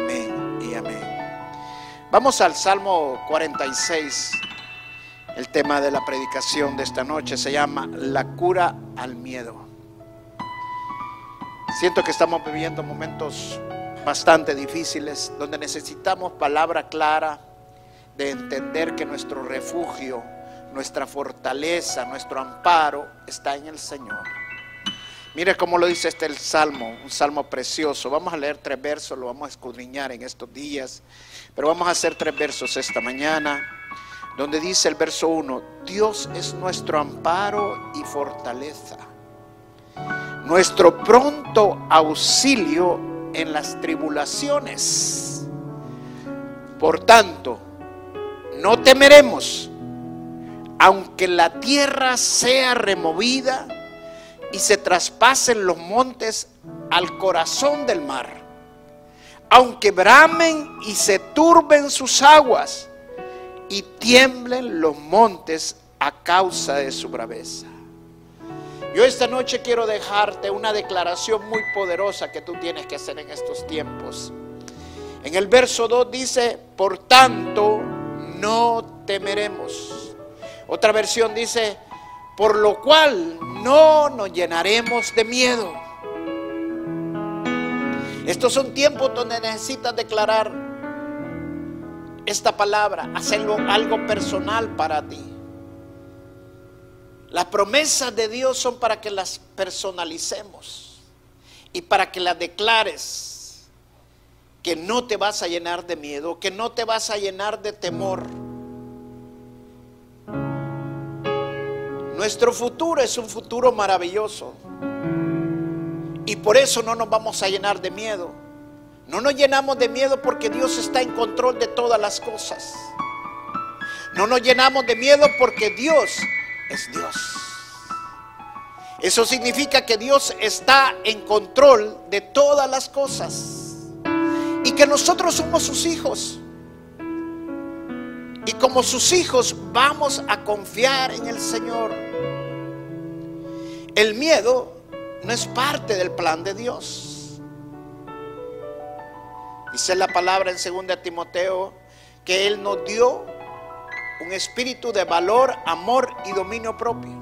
Amén y amén. Vamos al Salmo 46. El tema de la predicación de esta noche se llama La cura al miedo. Siento que estamos viviendo momentos bastante difíciles donde necesitamos palabra clara de entender que nuestro refugio, nuestra fortaleza, nuestro amparo está en el Señor. Mire cómo lo dice este el salmo, un salmo precioso. Vamos a leer tres versos, lo vamos a escudriñar en estos días, pero vamos a hacer tres versos esta mañana, donde dice el verso 1, Dios es nuestro amparo y fortaleza, nuestro pronto auxilio en las tribulaciones. Por tanto, no temeremos, aunque la tierra sea removida, y se traspasen los montes al corazón del mar. Aunque bramen y se turben sus aguas y tiemblen los montes a causa de su braveza. Yo esta noche quiero dejarte una declaración muy poderosa que tú tienes que hacer en estos tiempos. En el verso 2 dice, por tanto, no temeremos. Otra versión dice, por lo cual no nos llenaremos de miedo. Estos son tiempos donde necesitas declarar esta palabra, hacerlo algo personal para ti. Las promesas de Dios son para que las personalicemos y para que las declares que no te vas a llenar de miedo, que no te vas a llenar de temor Nuestro futuro es un futuro maravilloso. Y por eso no nos vamos a llenar de miedo. No nos llenamos de miedo porque Dios está en control de todas las cosas. No nos llenamos de miedo porque Dios es Dios. Eso significa que Dios está en control de todas las cosas. Y que nosotros somos sus hijos. Y como sus hijos vamos a confiar en el Señor. El miedo no es parte del plan de Dios. Dice la palabra en 2 Timoteo que Él nos dio un espíritu de valor, amor y dominio propio.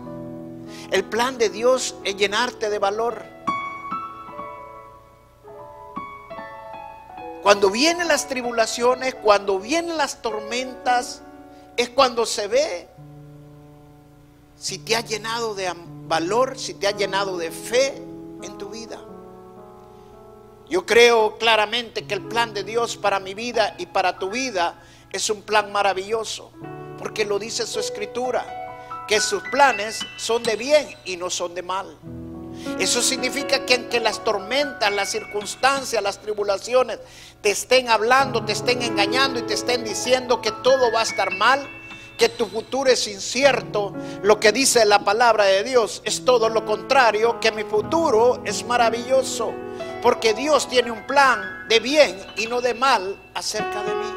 El plan de Dios es llenarte de valor. Cuando vienen las tribulaciones, cuando vienen las tormentas, es cuando se ve si te ha llenado de valor, si te ha llenado de fe en tu vida. Yo creo claramente que el plan de Dios para mi vida y para tu vida es un plan maravilloso, porque lo dice su escritura, que sus planes son de bien y no son de mal. Eso significa que aunque las tormentas, las circunstancias, las tribulaciones te estén hablando, te estén engañando y te estén diciendo que todo va a estar mal, que tu futuro es incierto, lo que dice la palabra de Dios es todo lo contrario, que mi futuro es maravilloso, porque Dios tiene un plan de bien y no de mal acerca de mí.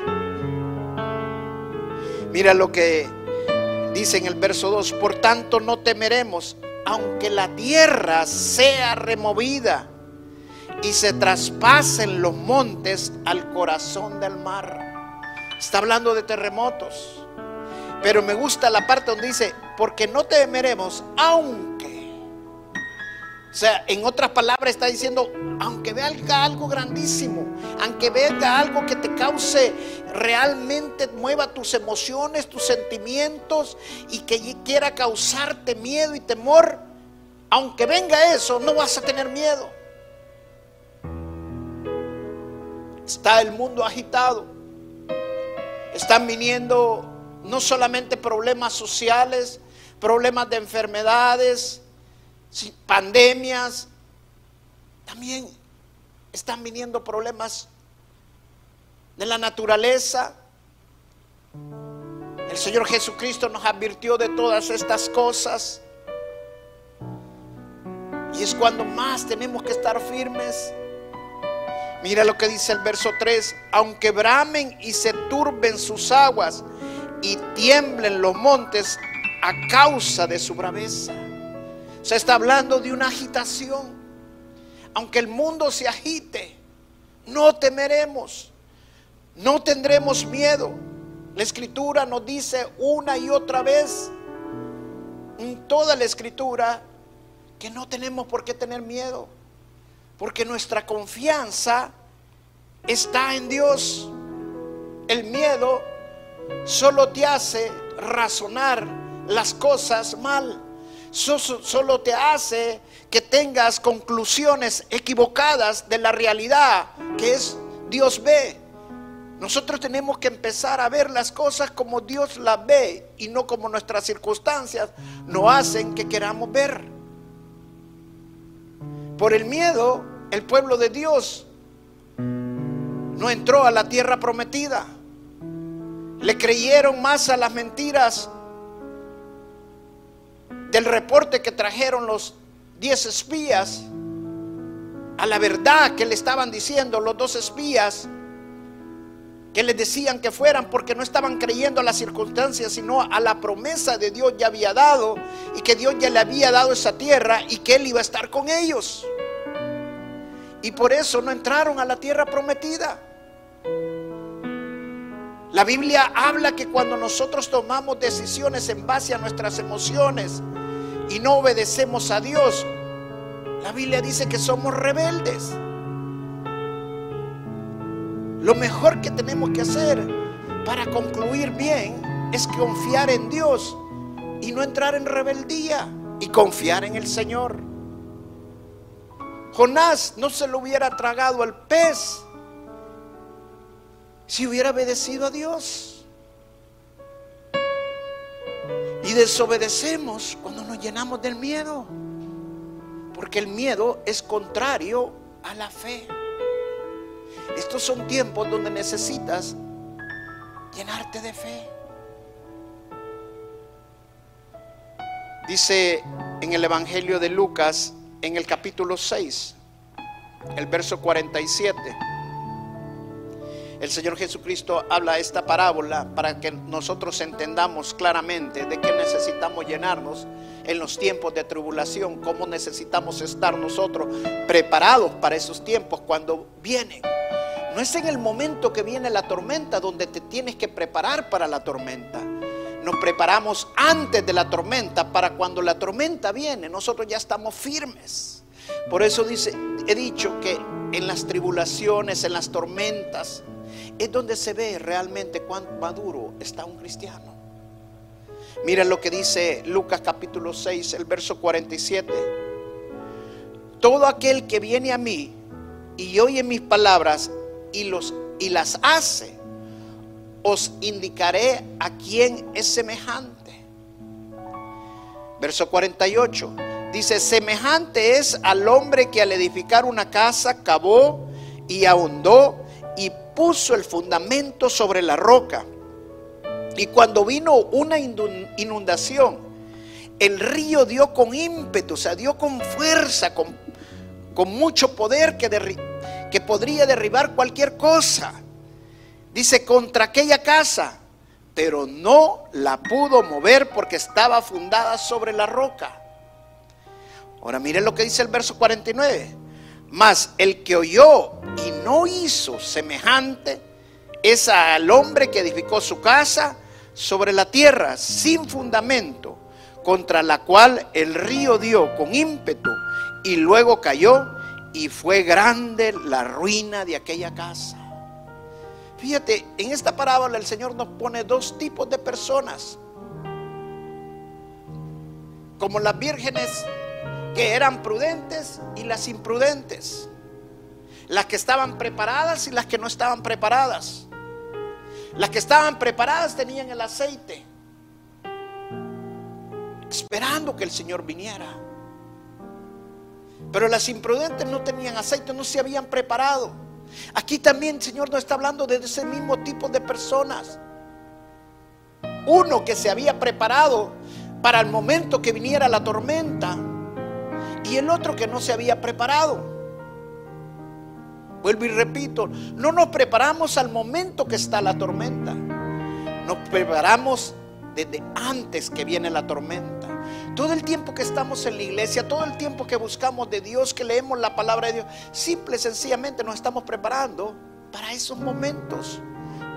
Mira lo que dice en el verso 2, por tanto no temeremos, aunque la tierra sea removida y se traspasen los montes al corazón del mar. Está hablando de terremotos pero me gusta la parte donde dice, porque no temeremos, aunque O sea, en otras palabras está diciendo, aunque vea algo grandísimo, aunque vea algo que te cause realmente, mueva tus emociones, tus sentimientos y que quiera causarte miedo y temor, aunque venga eso, no vas a tener miedo. Está el mundo agitado. Están viniendo no solamente problemas sociales, problemas de enfermedades, pandemias, también están viniendo problemas de la naturaleza. El Señor Jesucristo nos advirtió de todas estas cosas. Y es cuando más tenemos que estar firmes. Mira lo que dice el verso 3, aunque bramen y se turben sus aguas y tiemblen los montes a causa de su braveza. Se está hablando de una agitación. Aunque el mundo se agite, no temeremos, no tendremos miedo. La escritura nos dice una y otra vez, en toda la escritura, que no tenemos por qué tener miedo, porque nuestra confianza está en Dios. El miedo solo te hace razonar las cosas mal solo te hace que tengas conclusiones equivocadas de la realidad que es Dios ve. Nosotros tenemos que empezar a ver las cosas como Dios las ve y no como nuestras circunstancias nos hacen que queramos ver. Por el miedo, el pueblo de Dios no entró a la tierra prometida. Le creyeron más a las mentiras del reporte que trajeron los diez espías a la verdad que le estaban diciendo los dos espías que les decían que fueran porque no estaban creyendo a las circunstancias, sino a la promesa de Dios ya había dado y que Dios ya le había dado esa tierra y que Él iba a estar con ellos. Y por eso no entraron a la tierra prometida. La Biblia habla que cuando nosotros tomamos decisiones en base a nuestras emociones, y no obedecemos a Dios, la Biblia dice que somos rebeldes. Lo mejor que tenemos que hacer para concluir bien es confiar en Dios y no entrar en rebeldía y confiar en el Señor. Jonás no se lo hubiera tragado al pez si hubiera obedecido a Dios. Y desobedecemos cuando nos llenamos del miedo. Porque el miedo es contrario a la fe. Estos son tiempos donde necesitas llenarte de fe. Dice en el Evangelio de Lucas, en el capítulo 6, el verso 47 el Señor Jesucristo habla esta parábola para que nosotros entendamos claramente de qué necesitamos llenarnos en los tiempos de tribulación, cómo necesitamos estar nosotros preparados para esos tiempos cuando vienen. No es en el momento que viene la tormenta donde te tienes que preparar para la tormenta. Nos preparamos antes de la tormenta para cuando la tormenta viene, nosotros ya estamos firmes. Por eso dice, he dicho que en las tribulaciones, en las tormentas, es donde se ve realmente cuán maduro está un cristiano. Mira lo que dice Lucas capítulo 6, el verso 47. Todo aquel que viene a mí y oye mis palabras y, los, y las hace, os indicaré a quién es semejante. Verso 48. Dice, semejante es al hombre que al edificar una casa cavó y ahondó y puso el fundamento sobre la roca. Y cuando vino una inundación, el río dio con ímpetu, o sea, dio con fuerza, con, con mucho poder que, que podría derribar cualquier cosa. Dice, contra aquella casa, pero no la pudo mover porque estaba fundada sobre la roca. Ahora miren lo que dice el verso 49. Mas el que oyó y no hizo semejante es al hombre que edificó su casa sobre la tierra sin fundamento, contra la cual el río dio con ímpetu y luego cayó y fue grande la ruina de aquella casa. Fíjate, en esta parábola el Señor nos pone dos tipos de personas. Como las vírgenes que eran prudentes y las imprudentes. Las que estaban preparadas y las que no estaban preparadas. Las que estaban preparadas tenían el aceite, esperando que el Señor viniera. Pero las imprudentes no tenían aceite, no se habían preparado. Aquí también el Señor nos está hablando de ese mismo tipo de personas. Uno que se había preparado para el momento que viniera la tormenta y el otro que no se había preparado. Vuelvo y repito, no nos preparamos al momento que está la tormenta. Nos preparamos desde antes que viene la tormenta. Todo el tiempo que estamos en la iglesia, todo el tiempo que buscamos de Dios, que leemos la palabra de Dios, simple y sencillamente nos estamos preparando para esos momentos,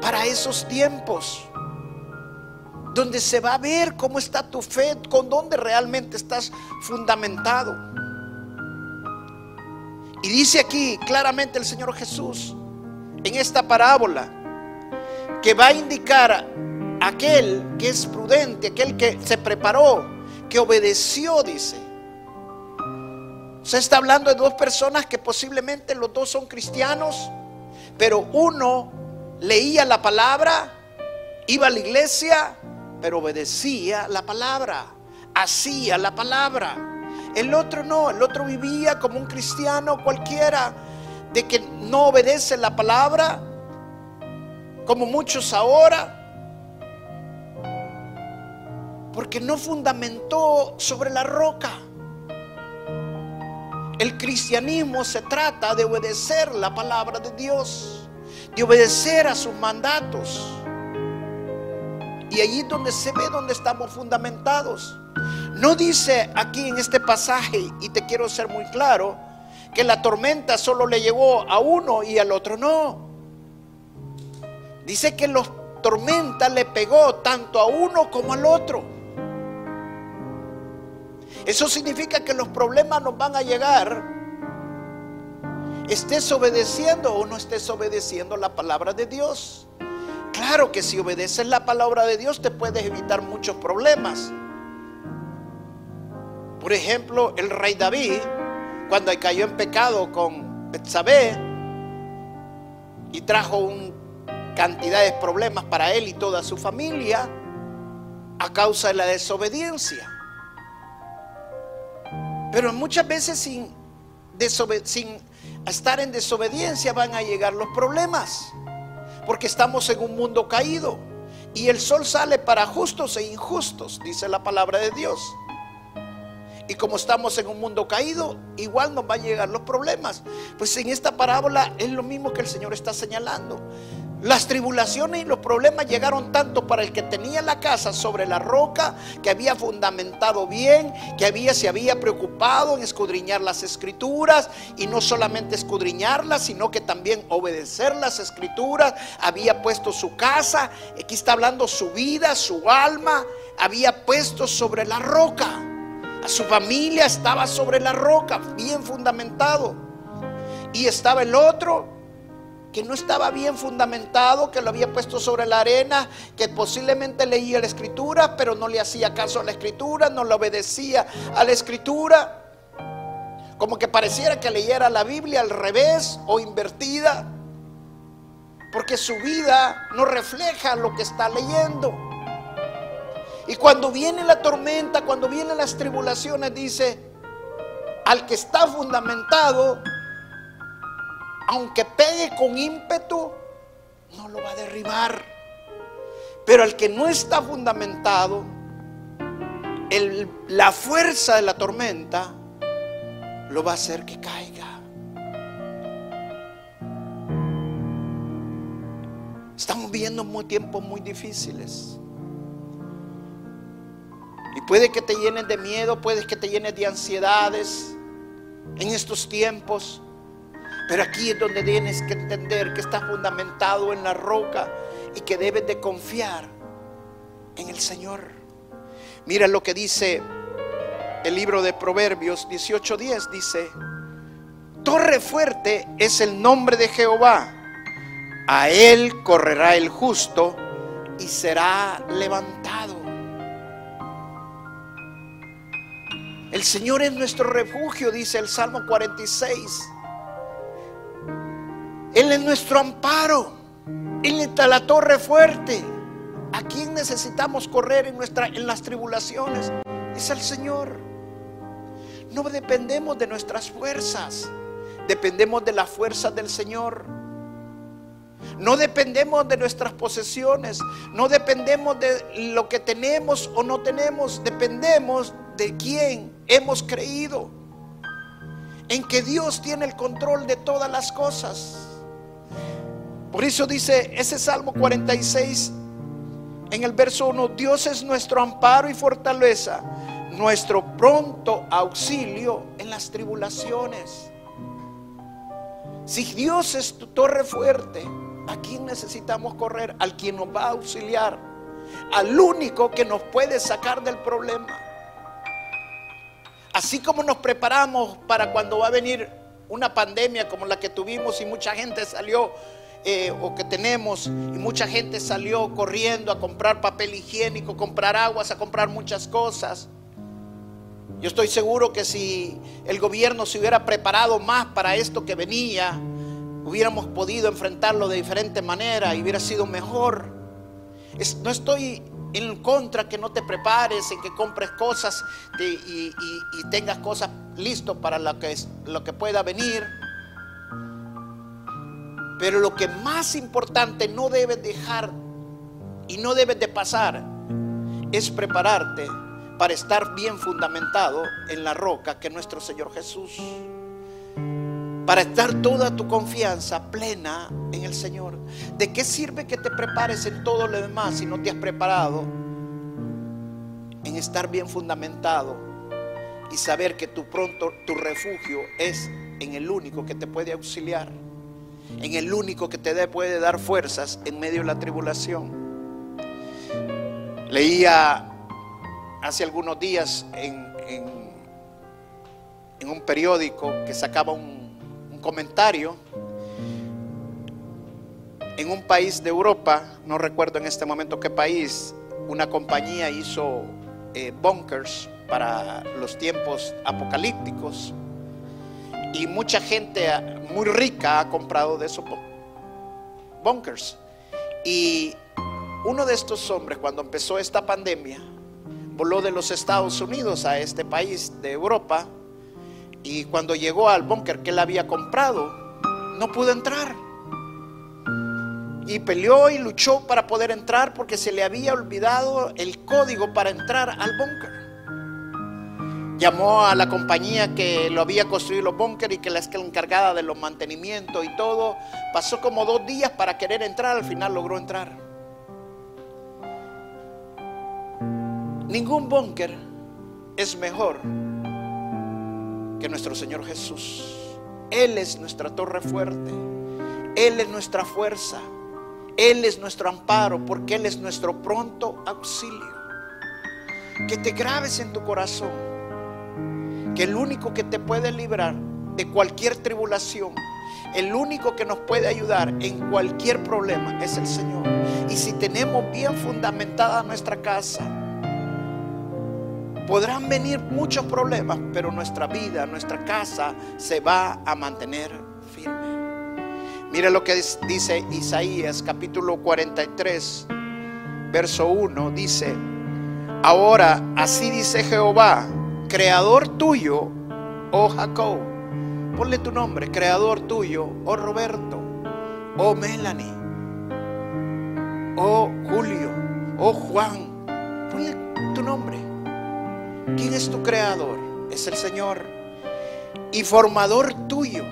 para esos tiempos, donde se va a ver cómo está tu fe, con dónde realmente estás fundamentado. Y dice aquí claramente el Señor Jesús en esta parábola que va a indicar aquel que es prudente, aquel que se preparó, que obedeció, dice. Se está hablando de dos personas que posiblemente los dos son cristianos, pero uno leía la palabra, iba a la iglesia, pero obedecía la palabra, hacía la palabra. El otro no, el otro vivía como un cristiano cualquiera, de que no obedece la palabra, como muchos ahora, porque no fundamentó sobre la roca. El cristianismo se trata de obedecer la palabra de Dios, de obedecer a sus mandatos. Y allí donde se ve donde estamos fundamentados. No dice aquí en este pasaje, y te quiero ser muy claro, que la tormenta solo le llegó a uno y al otro no. Dice que la tormenta le pegó tanto a uno como al otro. Eso significa que los problemas nos van a llegar. Estés obedeciendo o no estés obedeciendo la palabra de Dios. Claro que si obedeces la palabra de Dios te puedes evitar muchos problemas. Por ejemplo, el rey David, cuando cayó en pecado con Betsabé y trajo una cantidad de problemas para él y toda su familia a causa de la desobediencia. Pero muchas veces sin, sin estar en desobediencia van a llegar los problemas, porque estamos en un mundo caído y el sol sale para justos e injustos, dice la palabra de Dios. Y como estamos en un mundo caído, igual nos van a llegar los problemas. Pues en esta parábola es lo mismo que el Señor está señalando. Las tribulaciones y los problemas llegaron tanto para el que tenía la casa sobre la roca, que había fundamentado bien, que había, se había preocupado en escudriñar las escrituras y no solamente escudriñarlas, sino que también obedecer las escrituras, había puesto su casa, aquí está hablando su vida, su alma, había puesto sobre la roca. Su familia estaba sobre la roca, bien fundamentado. Y estaba el otro que no estaba bien fundamentado, que lo había puesto sobre la arena, que posiblemente leía la escritura, pero no le hacía caso a la escritura, no le obedecía a la escritura. Como que pareciera que leyera la Biblia al revés o invertida, porque su vida no refleja lo que está leyendo. Y cuando viene la tormenta, cuando vienen las tribulaciones, dice, al que está fundamentado, aunque pegue con ímpetu, no lo va a derribar. Pero al que no está fundamentado, la fuerza de la tormenta lo va a hacer que caiga. Estamos viviendo tiempos muy difíciles. Y puede que te llenes de miedo, puede que te llenes de ansiedades en estos tiempos. Pero aquí es donde tienes que entender que estás fundamentado en la roca y que debes de confiar en el Señor. Mira lo que dice el libro de Proverbios 18:10. Dice, torre fuerte es el nombre de Jehová. A él correrá el justo y será levantado. El Señor es nuestro refugio, dice el Salmo 46. Él es nuestro amparo. Él está la torre fuerte. ¿A quién necesitamos correr en, nuestra, en las tribulaciones? Es al Señor. No dependemos de nuestras fuerzas. Dependemos de la fuerza del Señor. No dependemos de nuestras posesiones. No dependemos de lo que tenemos o no tenemos. Dependemos de quién hemos creído. En que Dios tiene el control de todas las cosas. Por eso dice ese Salmo 46 en el verso 1, Dios es nuestro amparo y fortaleza, nuestro pronto auxilio en las tribulaciones. Si Dios es tu torre fuerte, ¿a quién necesitamos correr? Al quien nos va a auxiliar, al único que nos puede sacar del problema. Así como nos preparamos para cuando va a venir una pandemia como la que tuvimos y mucha gente salió eh, o que tenemos y mucha gente salió corriendo a comprar papel higiénico, comprar aguas, a comprar muchas cosas. Yo estoy seguro que si el gobierno se hubiera preparado más para esto que venía, hubiéramos podido enfrentarlo de diferente manera y hubiera sido mejor. no estoy en contra que no te prepares, en que compres cosas y, tengas cosas listas para lo que, lo que pueda venir. Pero lo que más importante no debes dejar y no debes de pasar es prepararte para estar bien fundamentado en la roca que es nuestro Señor Jesús. Para estar toda tu confianza plena en el Señor. ¿De qué sirve que te prepares en todo lo demás si no te has preparado en estar bien fundamentado y saber que tu pronto tu refugio es en el único que te puede auxiliar? En el único que te puede dar fuerzas en medio de la tribulación. Leía hace algunos días en, en, un periódico que sacaba un, comentario en un país de Europa, no recuerdo en este momento qué país, una compañía hizo eh, bunkers para los tiempos apocalípticos y mucha gente muy rica ha comprado de esos bunkers. Y uno de estos hombres, cuando empezó esta pandemia, voló de los Estados Unidos a este país de Europa y cuando llegó al búnker que él había comprado, no pudo entrar. Y peleó y luchó para poder entrar porque se le había olvidado el código para entrar al búnker. Llamó a la compañía que lo había construido los búnker y que la es encargada de los mantenimientos y todo. Pasó como dos días para querer entrar, al final logró entrar. Ningún búnker es mejor que nuestro Señor Jesús. Él es nuestra torre fuerte. Él es nuestra fuerza. Él es nuestro amparo porque Él es nuestro pronto auxilio. Que te grabes en tu corazón que el único que te puede librar de cualquier tribulación, el único que nos puede ayudar en cualquier problema es el Señor. Y si tenemos bien fundamentada nuestra casa, Podrán venir muchos problemas, pero nuestra vida, nuestra casa se va a mantener firme. Mira lo que dice Isaías capítulo 43, verso 1. Dice, ahora así dice Jehová, creador tuyo, oh Jacob. Ponle tu nombre, creador tuyo, oh Roberto, oh Melanie, oh Julio, oh Juan. Ponle tu nombre. ¿Quién es tu creador? Es el Señor. Y formador tuyo.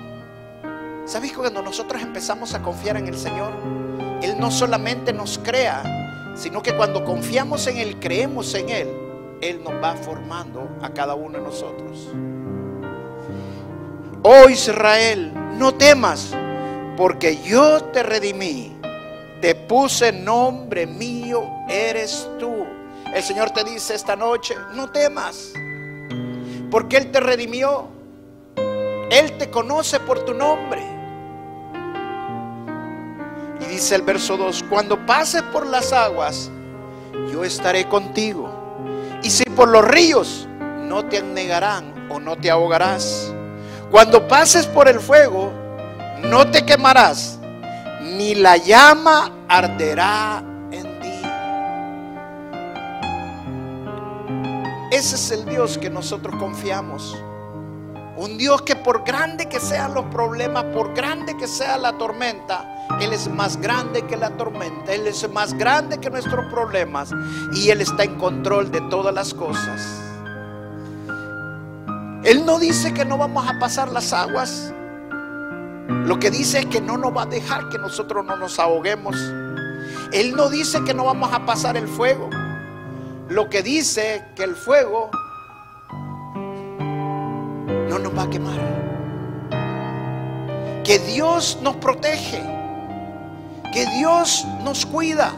¿Sabes que cuando nosotros empezamos a confiar en el Señor, Él no solamente nos crea, sino que cuando confiamos en Él, creemos en Él, Él nos va formando a cada uno de nosotros. Oh Israel, no temas, porque yo te redimí, te puse nombre mío, eres tú El Señor te dice esta noche, no temas, porque Él te redimió. Él te conoce por tu nombre. Y dice el verso 2, cuando pases por las aguas, yo estaré contigo. Y si por los ríos, no te anegarán o no te ahogarás. Cuando pases por el fuego, no te quemarás, ni la llama arderá en ti. Ese es el Dios que nosotros confiamos. Un Dios que por grande que sean los problemas, por grande que sea la tormenta, Él es más grande que la tormenta, Él es más grande que nuestros problemas y Él está en control de todas las cosas. Él no dice que no vamos a pasar las aguas, lo que dice es que no nos va a dejar que nosotros no nos ahoguemos. Él no dice que no vamos a pasar el fuego. Lo que dice que el fuego no nos va a quemar. Que Dios nos protege. Que Dios nos cuida.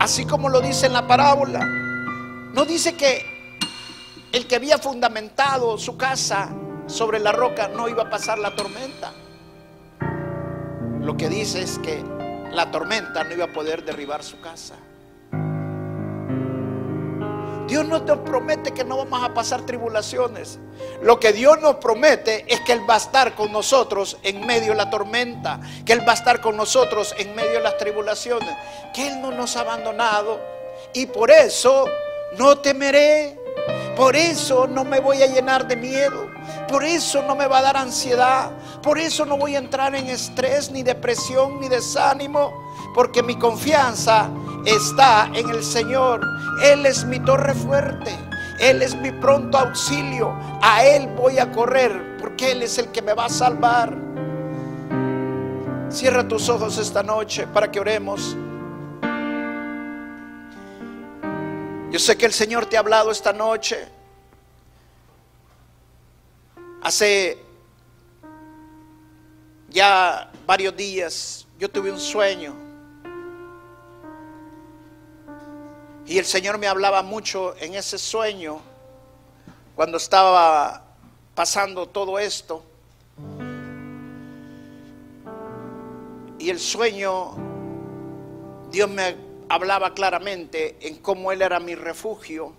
Así como lo dice en la parábola. No dice que el que había fundamentado su casa sobre la roca no iba a pasar la tormenta. Lo que dice es que la tormenta no iba a poder derribar su casa. Dios no te promete que no vamos a pasar tribulaciones. Lo que Dios nos promete es que Él va a estar con nosotros en medio de la tormenta, que Él va a estar con nosotros en medio de las tribulaciones, que Él no nos ha abandonado y por eso no temeré, por eso no me voy a llenar de miedo, por eso no me va a dar ansiedad, por eso no voy a entrar en estrés, ni depresión, ni desánimo, porque mi confianza está en el Señor. Él es mi torre fuerte. Él es mi pronto auxilio. A Él voy a correr porque Él es el que me va a salvar. Cierra tus ojos esta noche para que oremos. Yo sé que el Señor te ha hablado esta noche. Hace ya varios días yo tuve un sueño Y el Señor me hablaba mucho en ese sueño cuando estaba pasando todo esto. Y el sueño, Dios me hablaba claramente en cómo Él era mi refugio,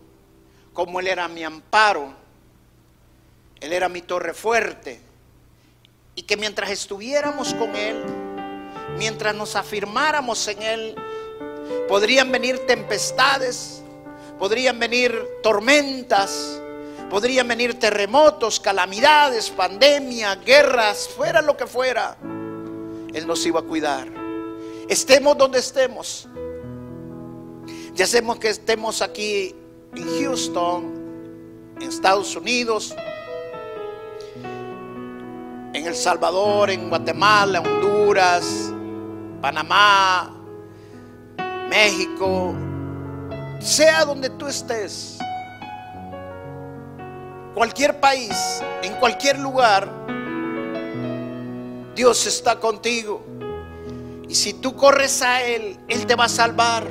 cómo Él era mi amparo, Él era mi torre fuerte. Y que mientras estuviéramos con Él, mientras nos afirmáramos en Él, Podrían venir tempestades, podrían venir tormentas, podrían venir terremotos, calamidades, pandemia, guerras, fuera lo que fuera. Él nos iba a cuidar. Estemos donde estemos. Ya sabemos que estemos aquí en Houston, en Estados Unidos, en El Salvador, en Guatemala, Honduras, Panamá, México, sea donde tú estés, cualquier país, en cualquier lugar, Dios está contigo. Y si tú corres a Él, Él te va a salvar.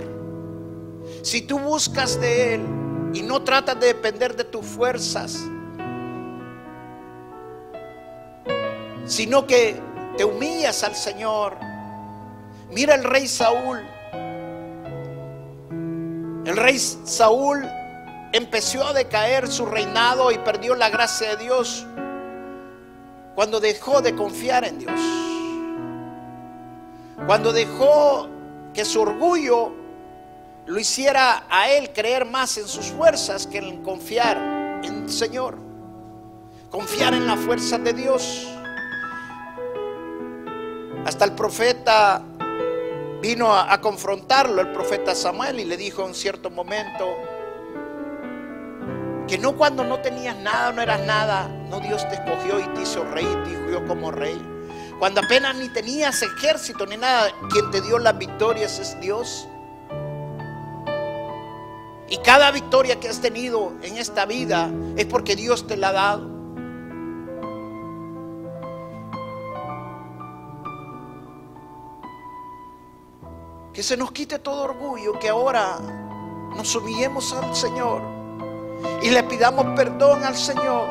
Si tú buscas de Él y no tratas de depender de tus fuerzas, sino que te humillas al Señor. Mira el rey Saúl. El rey Saúl empezó a decaer su reinado y perdió la gracia de Dios cuando dejó de confiar en Dios. Cuando dejó que su orgullo lo hiciera a él creer más en sus fuerzas que en confiar en el Señor. Confiar en la fuerza de Dios. Hasta el profeta vino a, confrontarlo el profeta Samuel y le dijo en cierto momento que no cuando no tenías nada, no eras nada, no Dios te escogió y te hizo rey, te dijo como rey. Cuando apenas ni tenías ejército ni nada, quien te dio las victorias es Dios. Y cada victoria que has tenido en esta vida es porque Dios te la ha dado. Que se nos quite todo orgullo, que ahora nos humillemos al Señor y le pidamos perdón al Señor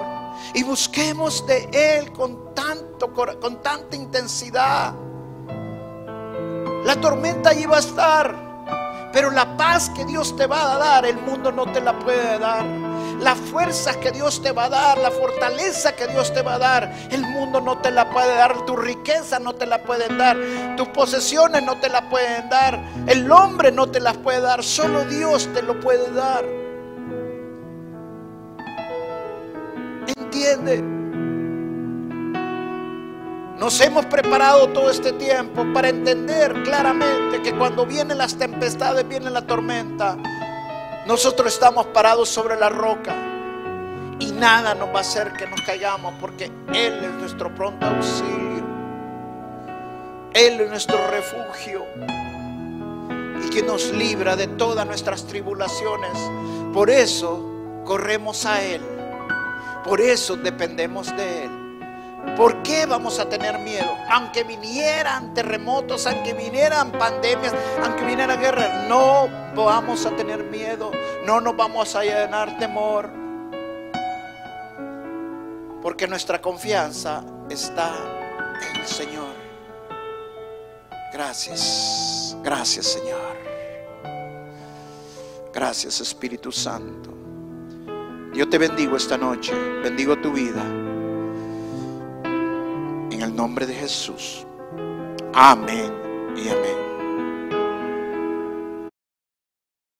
y busquemos de Él con, tanto, con tanta intensidad. La tormenta allí va a estar, pero la paz que Dios te va a dar, el mundo no te la puede dar. La fuerza que Dios te va a dar, la fortaleza que Dios te va a dar, el mundo no te la puede dar, tu riqueza no te la pueden dar, tus posesiones no te la pueden dar, el hombre no te las puede dar, solo Dios te lo puede dar. ¿Entiende? Nos hemos preparado todo este tiempo para entender claramente que cuando vienen las tempestades, viene la tormenta, nosotros estamos parados sobre la roca y nada nos va a hacer que nos caigamos porque Él es nuestro pronto auxilio. Él es nuestro refugio y que nos libra de todas nuestras tribulaciones. Por eso corremos a Él. Por eso dependemos de Él. ¿Por qué vamos a tener miedo? Aunque vinieran terremotos, aunque vinieran pandemias, aunque viniera guerra, no vamos a tener miedo, no nos vamos a llenar temor. Porque nuestra confianza está en el Señor. Gracias, gracias Señor. Gracias Espíritu Santo. Yo te bendigo esta noche, bendigo tu vida nombre de Jesús. Amén y amén.